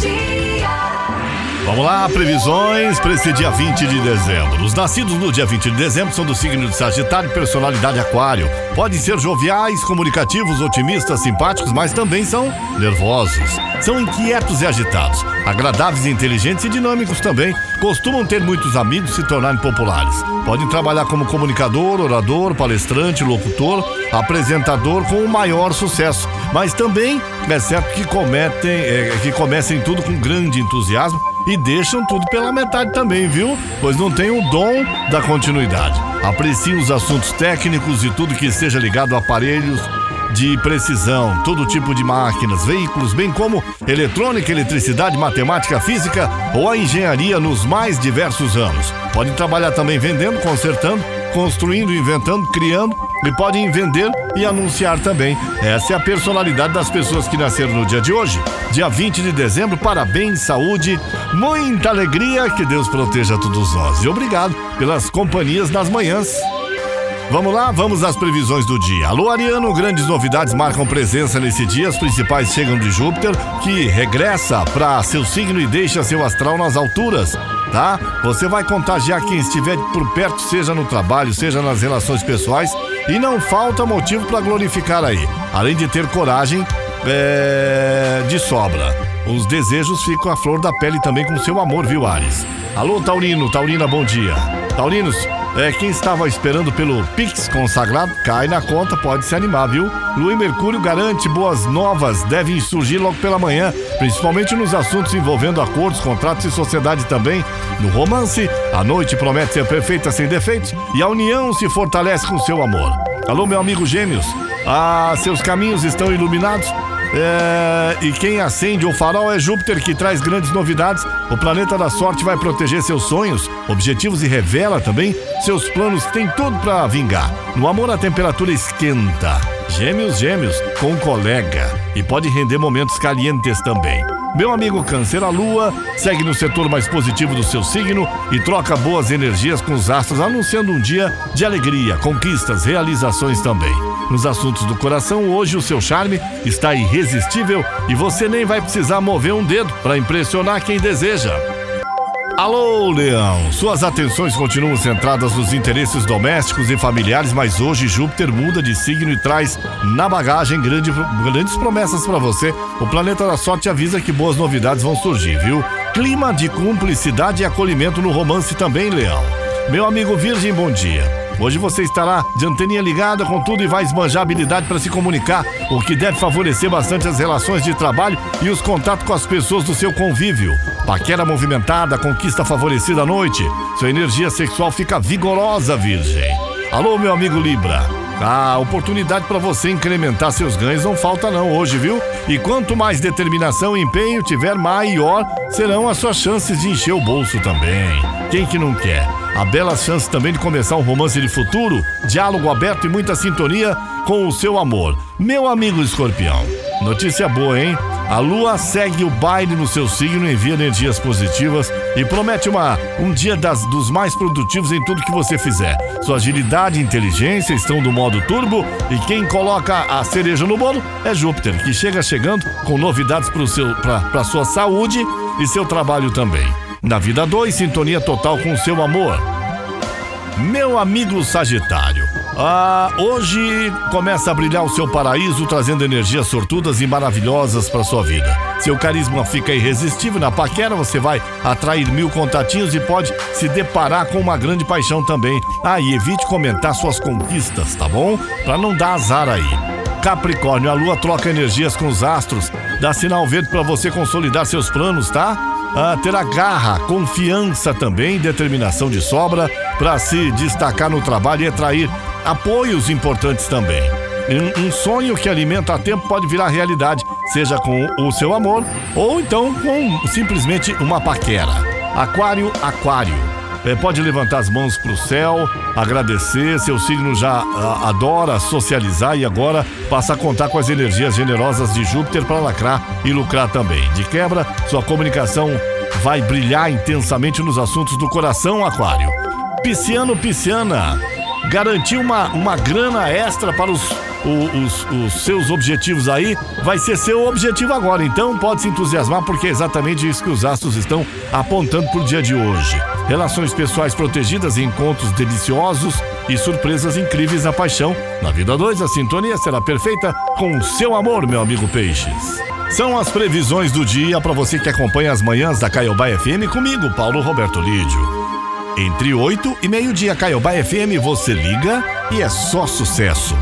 Jesus. Vamos lá, previsões para esse dia 20 de dezembro. Os nascidos no dia 20 de dezembro são do signo de Sagitário, personalidade Aquário. Podem ser joviais, comunicativos, otimistas, simpáticos, mas também são nervosos. São inquietos e agitados, agradáveis, inteligentes e dinâmicos também. Costumam ter muitos amigos e se tornarem populares. Podem trabalhar como comunicador, orador, palestrante, locutor, apresentador com o maior sucesso. Mas também é certo que cometem, é, que comecem tudo com grande entusiasmo e deixam tudo pela metade também, viu? Pois não tem o dom da continuidade. Apreciem os assuntos técnicos e tudo que esteja ligado a aparelhos de precisão, todo tipo de máquinas, veículos, bem como eletrônica, eletricidade, matemática, física ou a engenharia nos mais diversos ramos. Podem trabalhar também vendendo, consertando, construindo, inventando, criando e podem vender e anunciar também. Essa é a personalidade das pessoas que nasceram no dia de hoje, dia 20 de dezembro. Parabéns, saúde, muita alegria, que Deus proteja todos nós. E obrigado pelas companhias nas manhãs. Vamos lá, vamos às previsões do dia. Alô, Ariano, grandes novidades marcam presença nesse dia. As principais chegam de Júpiter, que regressa para seu signo e deixa seu astral nas alturas tá? Você vai contagiar quem estiver por perto, seja no trabalho, seja nas relações pessoais, e não falta motivo para glorificar aí. Além de ter coragem é, de sobra. Os desejos ficam à flor da pele também com seu amor, viu, Ares? Alô, Taurino, Taurina, bom dia. Taurinos, é, quem estava esperando pelo Pix consagrado, cai na conta, pode se animar, viu? Lua e Mercúrio garante boas novas, devem surgir logo pela manhã, principalmente nos assuntos envolvendo acordos, contratos e sociedade também. No romance, a noite promete ser perfeita sem defeitos e a união se fortalece com seu amor. Alô, meu amigo Gêmeos, ah, seus caminhos estão iluminados? É, e quem acende o farol é Júpiter, que traz grandes novidades. O planeta da sorte vai proteger seus sonhos, objetivos e revela também seus planos. Tem tudo para vingar. No amor, a temperatura esquenta. Gêmeos, gêmeos, com colega. E pode render momentos calientes também. Meu amigo Câncer, a Lua segue no setor mais positivo do seu signo e troca boas energias com os astros, anunciando um dia de alegria, conquistas, realizações também. Nos assuntos do coração, hoje o seu charme está irresistível e você nem vai precisar mover um dedo para impressionar quem deseja. Alô, Leão! Suas atenções continuam centradas nos interesses domésticos e familiares, mas hoje Júpiter muda de signo e traz na bagagem grande, grandes promessas para você. O planeta da sorte avisa que boas novidades vão surgir, viu? Clima de cumplicidade e acolhimento no romance também, Leão. Meu amigo Virgem, bom dia. Hoje você estará de anteninha ligada com tudo e vai esbanjar habilidade para se comunicar, o que deve favorecer bastante as relações de trabalho e os contatos com as pessoas do seu convívio. Paquera movimentada, conquista favorecida à noite. Sua energia sexual fica vigorosa, Virgem. Alô, meu amigo Libra. A oportunidade para você incrementar seus ganhos não falta não hoje, viu? E quanto mais determinação e empenho tiver, maior serão as suas chances de encher o bolso também. Quem que não quer? A bela chance também de começar um romance de futuro, diálogo aberto e muita sintonia com o seu amor. Meu amigo escorpião, notícia boa, hein? A lua segue o baile no seu signo, envia energias positivas e promete uma, um dia das, dos mais produtivos em tudo que você fizer. Sua agilidade e inteligência estão do modo turbo e quem coloca a cereja no bolo é Júpiter, que chega chegando com novidades para sua saúde e seu trabalho também. Na vida 2, sintonia total com seu amor. Meu amigo Sagitário, ah, hoje começa a brilhar o seu paraíso, trazendo energias sortudas e maravilhosas para sua vida. Seu carisma fica irresistível na paquera, você vai atrair mil contatinhos e pode se deparar com uma grande paixão também. Ah, e evite comentar suas conquistas, tá bom? Para não dar azar aí. Capricórnio, a lua troca energias com os astros, dá sinal verde para você consolidar seus planos, tá? Ah, terá garra, confiança também, determinação de sobra para se destacar no trabalho e atrair apoios importantes também. Um sonho que alimenta a tempo pode virar realidade, seja com o seu amor ou então com simplesmente uma paquera. Aquário, aquário. É, pode levantar as mãos para o céu, agradecer. Seu signo já a, adora socializar e agora passa a contar com as energias generosas de Júpiter para lacrar e lucrar também. De quebra, sua comunicação vai brilhar intensamente nos assuntos do coração, Aquário. Pisciano, pisciana garantir uma, uma grana extra para os o, os, os seus objetivos aí, vai ser seu objetivo agora. Então pode se entusiasmar, porque é exatamente isso que os astros estão apontando pro dia de hoje. Relações pessoais protegidas, encontros deliciosos e surpresas incríveis na paixão. Na vida 2, a sintonia será perfeita com o seu amor, meu amigo Peixes. São as previsões do dia para você que acompanha as manhãs da Caiobá FM comigo, Paulo Roberto Lídio. Entre 8 e meio-dia, Caiobá FM, você liga e é só sucesso.